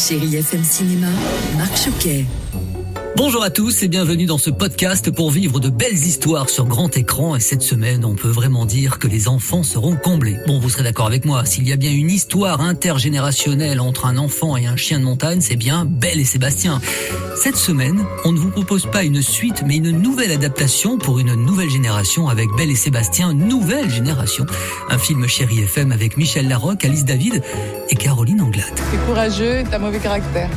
Chérie FM Cinéma, Marc Choquet. Bonjour à tous et bienvenue dans ce podcast pour vivre de belles histoires sur grand écran et cette semaine on peut vraiment dire que les enfants seront comblés. Bon vous serez d'accord avec moi, s'il y a bien une histoire intergénérationnelle entre un enfant et un chien de montagne c'est bien Belle et Sébastien. Cette semaine on ne vous propose pas une suite mais une nouvelle adaptation pour une nouvelle génération avec Belle et Sébastien, nouvelle génération. Un film chéri FM avec Michel Larocque, Alice David et Caroline Anglade. T'es courageux, t'as mauvais caractère.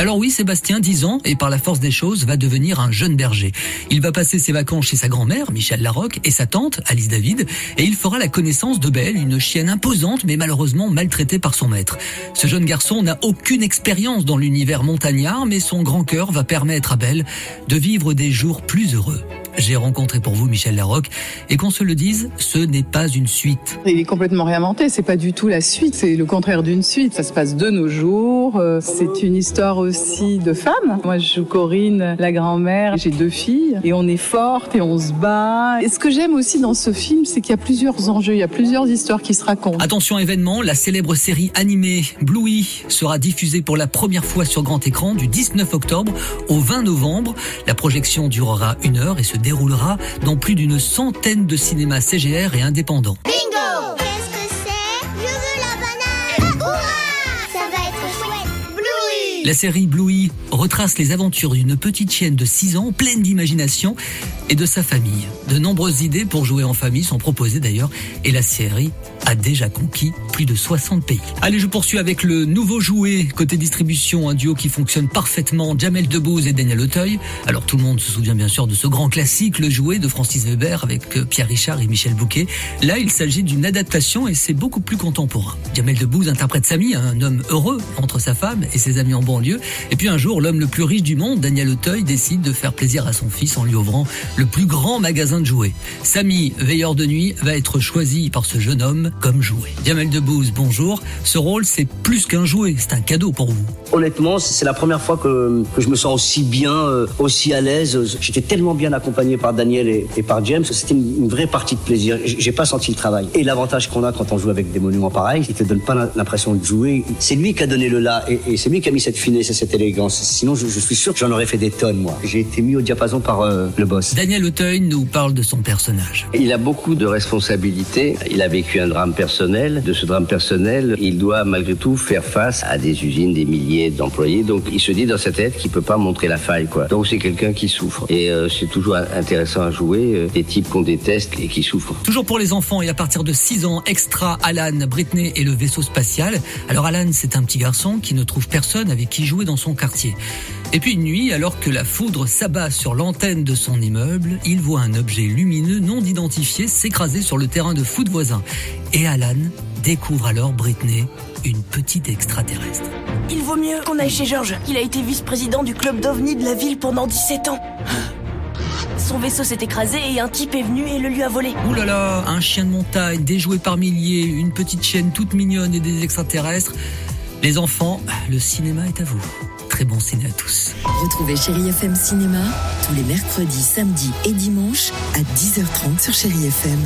Alors oui, Sébastien, 10 ans, et par la force des choses, va devenir un jeune berger. Il va passer ses vacances chez sa grand-mère, Michel Larocque, et sa tante, Alice David, et il fera la connaissance de Belle, une chienne imposante, mais malheureusement maltraitée par son maître. Ce jeune garçon n'a aucune expérience dans l'univers montagnard, mais son grand cœur va permettre à Belle de vivre des jours plus heureux. J'ai rencontré pour vous Michel Larocque, et qu'on se le dise, ce n'est pas une suite. Il est complètement réinventé, c'est pas du tout la suite, c'est le contraire d'une suite. Ça se passe de nos jours, euh, c'est une histoire aussi de femmes. Moi je joue Corinne, la grand-mère, j'ai deux filles, et on est forte et on se bat. Et ce que j'aime aussi dans ce film, c'est qu'il y a plusieurs enjeux, il y a plusieurs histoires qui se racontent. Attention événement, la célèbre série animée Bluey sera diffusée pour la première fois sur grand écran du 19 octobre au 20 novembre. La projection durera une heure et se déroulera dans plus d'une centaine de cinémas CGR et indépendants. Bingo Qu'est-ce que c'est Je veux la banane Hurrah Ça va être chouette Bluey La série Bluey retrace les aventures d'une petite chienne de 6 ans pleine d'imagination et de sa famille. De nombreuses idées pour jouer en famille sont proposées d'ailleurs et la série a déjà conquis plus de 60 pays. Allez, je poursuis avec le nouveau jouet côté distribution, un duo qui fonctionne parfaitement, Jamel Debbouze et Daniel Auteuil. Alors tout le monde se souvient bien sûr de ce grand classique, le jouet de Francis Weber avec euh, Pierre Richard et Michel Bouquet. Là, il s'agit d'une adaptation et c'est beaucoup plus contemporain. Jamel Debbouze interprète Samy, un homme heureux entre sa femme et ses amis en banlieue. Et puis un jour, l'homme le plus riche du monde, Daniel Auteuil, décide de faire plaisir à son fils en lui ouvrant le plus grand magasin de jouets. Samy, veilleur de nuit, va être choisi par ce jeune homme comme jouet. Jamel Debbouze, bonjour. Ce rôle, c'est plus qu'un jouet, c'est un cadeau pour vous. Honnêtement, c'est la première fois que, je me sens aussi bien, euh, aussi à l'aise. J'étais tellement bien accompagné par Daniel et, par James. C'était une, vraie partie de plaisir. J'ai pas senti le travail. Et l'avantage qu'on a quand on joue avec des monuments pareils, il te donne pas l'impression de jouer. C'est lui qui a donné le là et, c'est lui qui a mis cette finesse et cette élégance. Sinon, je, suis sûr que j'en aurais fait des tonnes, moi. J'ai été mis au diapason par euh, le boss. Auteuil nous parle de son personnage. Il a beaucoup de responsabilités. Il a vécu un drame personnel. De ce drame personnel, il doit malgré tout faire face à des usines, des milliers d'employés. Donc il se dit dans sa tête qu'il peut pas montrer la faille, quoi. Donc c'est quelqu'un qui souffre. Et euh, c'est toujours intéressant à jouer euh, des types qu'on déteste et qui souffrent. Toujours pour les enfants et à partir de 6 ans, extra Alan, Britney et le vaisseau spatial. Alors Alan, c'est un petit garçon qui ne trouve personne avec qui jouer dans son quartier. Et puis une nuit, alors que la foudre s'abat sur l'antenne de son immeuble, il voit un objet lumineux non identifié s'écraser sur le terrain de foot voisin. Et Alan découvre alors Britney, une petite extraterrestre. Il vaut mieux qu'on aille chez Georges. Il a été vice-président du club d'OVNI de la ville pendant 17 ans. Son vaisseau s'est écrasé et un type est venu et le lui a volé. Ouh là là, un chien de montagne, des jouets par milliers, une petite chienne toute mignonne et des extraterrestres. Les enfants, le cinéma est à vous. Très bon ciné à tous. Retrouvez Chérie FM Cinéma tous les mercredis, samedis et dimanches à 10h30 sur Chérie FM.